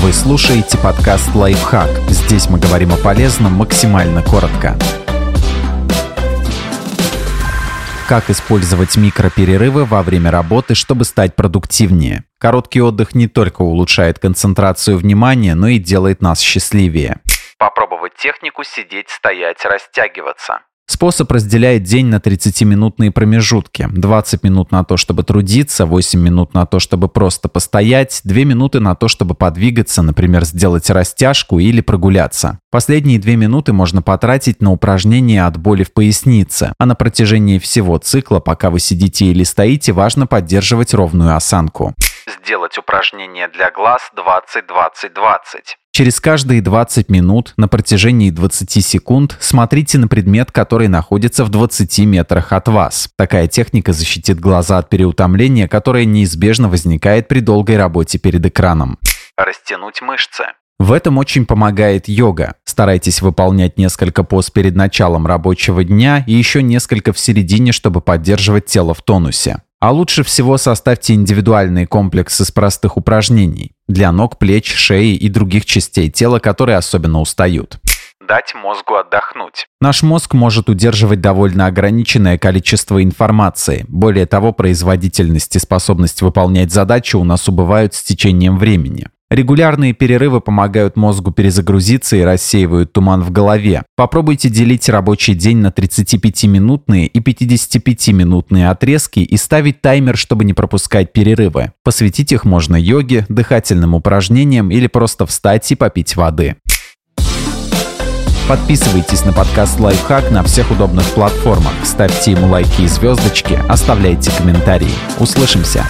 Вы слушаете подкаст «Лайфхак». Здесь мы говорим о полезном максимально коротко. Как использовать микроперерывы во время работы, чтобы стать продуктивнее? Короткий отдых не только улучшает концентрацию внимания, но и делает нас счастливее. Попробовать технику сидеть, стоять, растягиваться. Способ разделяет день на 30-минутные промежутки. 20 минут на то, чтобы трудиться, 8 минут на то, чтобы просто постоять, 2 минуты на то, чтобы подвигаться, например, сделать растяжку или прогуляться. Последние 2 минуты можно потратить на упражнения от боли в пояснице, а на протяжении всего цикла, пока вы сидите или стоите, важно поддерживать ровную осанку. Сделать упражнение для глаз 20-20-20. Через каждые 20 минут на протяжении 20 секунд смотрите на предмет, который находится в 20 метрах от вас. Такая техника защитит глаза от переутомления, которое неизбежно возникает при долгой работе перед экраном. Растянуть мышцы. В этом очень помогает йога. Старайтесь выполнять несколько поз перед началом рабочего дня и еще несколько в середине, чтобы поддерживать тело в тонусе. А лучше всего составьте индивидуальный комплекс из простых упражнений для ног, плеч, шеи и других частей тела, которые особенно устают. Дать мозгу отдохнуть. Наш мозг может удерживать довольно ограниченное количество информации. Более того, производительность и способность выполнять задачи у нас убывают с течением времени. Регулярные перерывы помогают мозгу перезагрузиться и рассеивают туман в голове. Попробуйте делить рабочий день на 35-минутные и 55-минутные отрезки и ставить таймер, чтобы не пропускать перерывы. Посвятить их можно йоге, дыхательным упражнениям или просто встать и попить воды. Подписывайтесь на подкаст «Лайфхак» на всех удобных платформах, ставьте ему лайки и звездочки, оставляйте комментарии. Услышимся!